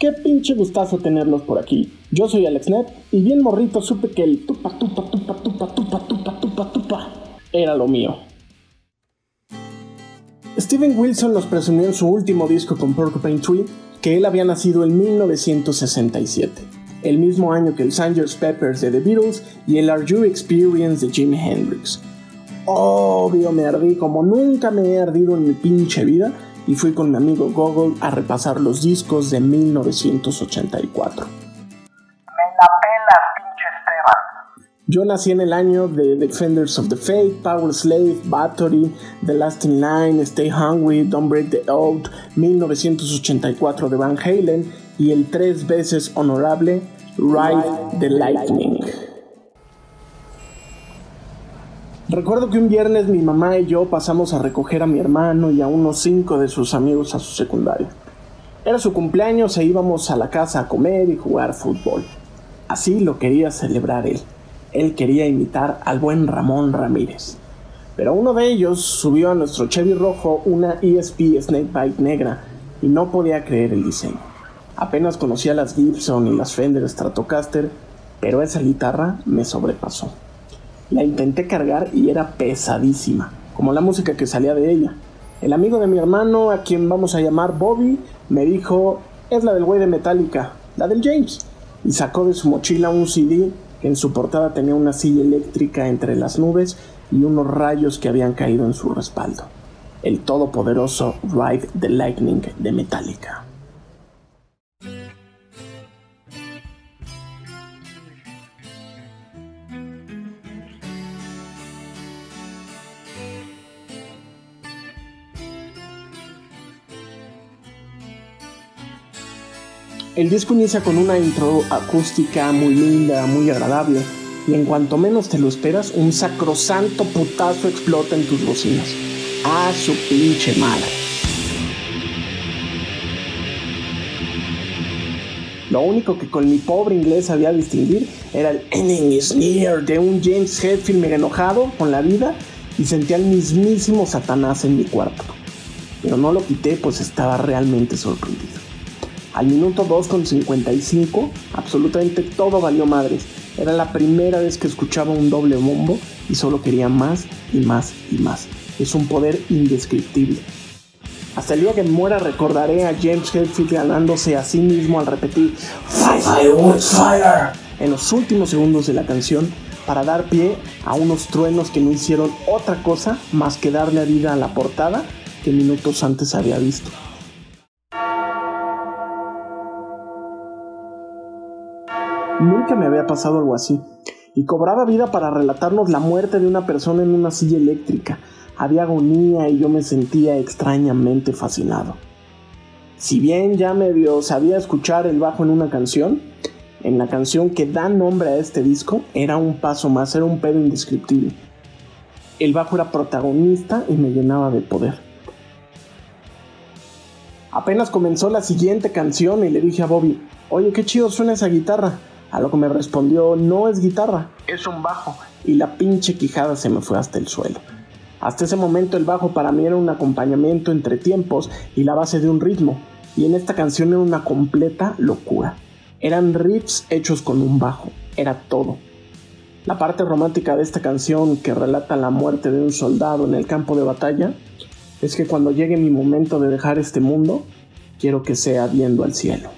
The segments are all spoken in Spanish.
Qué pinche gustazo tenerlos por aquí. Yo soy AlexNet y bien morrito supe que el tupa tupa tupa tupa tupa tupa tupa tupa era lo mío. Steven Wilson nos presumió en su último disco con Porcupine Tree que él había nacido en 1967, el mismo año que el Sgt. Peppers de The Beatles y el Are You Experience de Jimi Hendrix. Obvio me ardí como nunca me he ardido en mi pinche vida y fui con mi amigo Google a repasar los discos de 1984. Yo nací en el año de Defenders of the Faith, Power Slave, Battery, The Last in Line, Stay Hungry, Don't Break the Oath, 1984 de Van Halen y el tres veces honorable Ride the Lightning. Recuerdo que un viernes mi mamá y yo pasamos a recoger a mi hermano y a unos cinco de sus amigos a su secundaria. Era su cumpleaños e íbamos a la casa a comer y jugar fútbol. Así lo quería celebrar él. Él quería imitar al buen Ramón Ramírez. Pero uno de ellos subió a nuestro Chevy rojo una ESP Snakebite negra y no podía creer el diseño. Apenas conocía las Gibson y las Fender Stratocaster, pero esa guitarra me sobrepasó. La intenté cargar y era pesadísima, como la música que salía de ella. El amigo de mi hermano, a quien vamos a llamar Bobby, me dijo, es la del güey de Metallica, la del James. Y sacó de su mochila un CD que en su portada tenía una silla eléctrica entre las nubes y unos rayos que habían caído en su respaldo. El todopoderoso Ride the Lightning de Metallica. El disco inicia con una intro acústica muy linda, muy agradable, y en cuanto menos te lo esperas, un sacrosanto putazo explota en tus bocinas. ¡A su pinche madre! Lo único que con mi pobre inglés sabía distinguir era el Enemy is near de un James Hetfield mega enojado con la vida y sentía el mismísimo Satanás en mi cuarto. Pero no lo quité pues estaba realmente sorprendido. Al minuto 2 con 55, absolutamente todo valió madres. Era la primera vez que escuchaba un doble bombo y solo quería más y más y más. Es un poder indescriptible. Hasta el día que muera recordaré a James Hetfield ganándose a sí mismo al repetir Fire, fire en los últimos segundos de la canción para dar pie a unos truenos que no hicieron otra cosa más que darle vida a la portada que minutos antes había visto. Nunca me había pasado algo así. Y cobraba vida para relatarnos la muerte de una persona en una silla eléctrica. Había agonía y yo me sentía extrañamente fascinado. Si bien ya medio sabía escuchar el bajo en una canción, en la canción que da nombre a este disco era un paso más, era un pedo indescriptible. El bajo era protagonista y me llenaba de poder. Apenas comenzó la siguiente canción y le dije a Bobby, oye, qué chido suena esa guitarra. A lo que me respondió, no es guitarra, es un bajo. Y la pinche quijada se me fue hasta el suelo. Hasta ese momento el bajo para mí era un acompañamiento entre tiempos y la base de un ritmo. Y en esta canción era una completa locura. Eran riffs hechos con un bajo, era todo. La parte romántica de esta canción que relata la muerte de un soldado en el campo de batalla es que cuando llegue mi momento de dejar este mundo, quiero que sea viendo al cielo.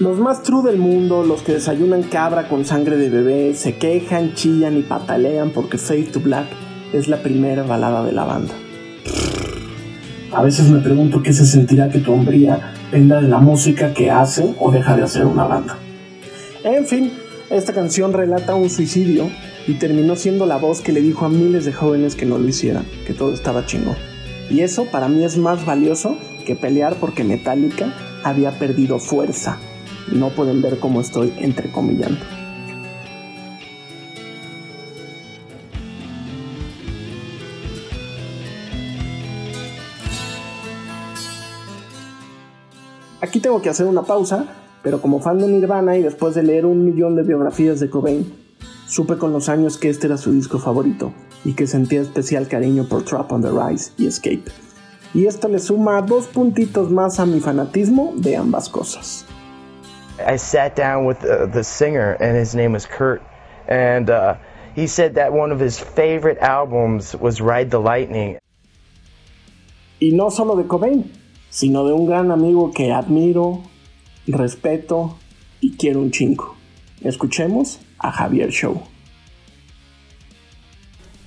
Los más true del mundo, los que desayunan cabra con sangre de bebé, se quejan, chillan y patalean porque Fade to Black es la primera balada de la banda. A veces me pregunto qué se sentirá que tu hombría dependa de la música que hace o deja de hacer una banda. En fin, esta canción relata un suicidio y terminó siendo la voz que le dijo a miles de jóvenes que no lo hicieran, que todo estaba chingón. Y eso para mí es más valioso que pelear porque Metallica había perdido fuerza no pueden ver cómo estoy entrecomillando. Aquí tengo que hacer una pausa, pero como fan de Nirvana y después de leer un millón de biografías de Cobain, supe con los años que este era su disco favorito y que sentía especial cariño por Trap on the Rise y Escape. Y esto le suma dos puntitos más a mi fanatismo de ambas cosas. I sat down with uh, the singer, and his name was Kurt, and uh, he said that one of his favorite albums was Ride the Lightning. Y no solo de Cobain, sino de un gran amigo que admiro, respeto y quiero un chingo. Escuchemos a Javier Show.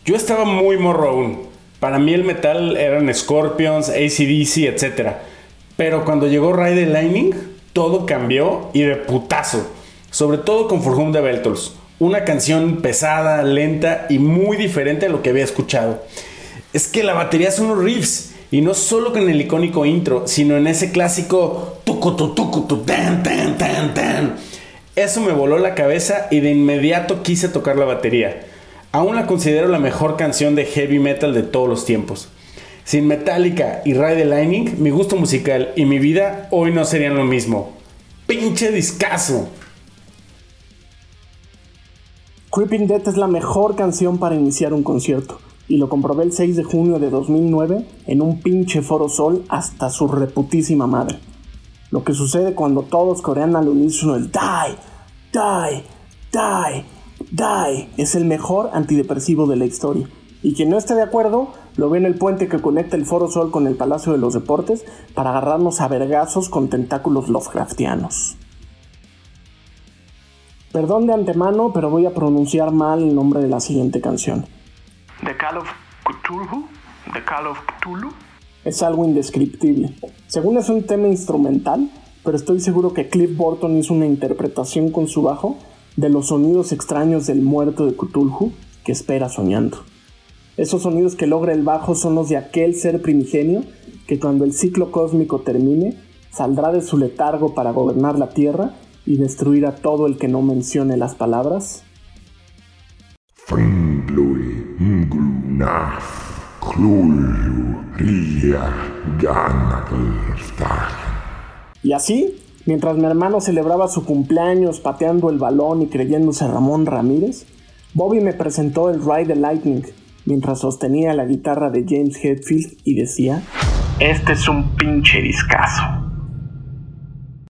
Yo estaba muy morro aún. Para mí el metal eran Scorpions, ACDC, etc. Pero cuando llegó Ride the Lightning, todo cambió y de putazo. Sobre todo con For Whom the. Una canción pesada, lenta y muy diferente a lo que había escuchado. Es que la batería son unos riffs y no solo con el icónico intro, sino en ese clásico tan tan tan tan. Eso me voló la cabeza y de inmediato quise tocar la batería. Aún la considero la mejor canción de heavy metal de todos los tiempos. Sin Metallica y Ride the Lightning, mi gusto musical y mi vida hoy no serían lo mismo. ¡Pinche discazo! Creeping Death es la mejor canción para iniciar un concierto y lo comprobé el 6 de junio de 2009 en un pinche foro sol hasta su reputísima madre. Lo que sucede cuando todos corean al unísono el die, die, die, die es el mejor antidepresivo de la historia. Y quien no esté de acuerdo, lo ve en el puente que conecta el Foro Sol con el Palacio de los Deportes para agarrarnos a vergazos con tentáculos Lovecraftianos. Perdón de antemano, pero voy a pronunciar mal el nombre de la siguiente canción. The Call of Cthulhu. The Call of Cthulhu. Es algo indescriptible. Según es un tema instrumental, pero estoy seguro que Cliff Burton hizo una interpretación con su bajo de los sonidos extraños del muerto de Cthulhu que espera soñando. Esos sonidos que logra el bajo son los de aquel ser primigenio que cuando el ciclo cósmico termine, saldrá de su letargo para gobernar la Tierra y destruir a todo el que no mencione las palabras. Y así, mientras mi hermano celebraba su cumpleaños pateando el balón y creyéndose Ramón Ramírez, Bobby me presentó el Ride the Lightning mientras sostenía la guitarra de James Hetfield y decía: Este es un pinche discazo.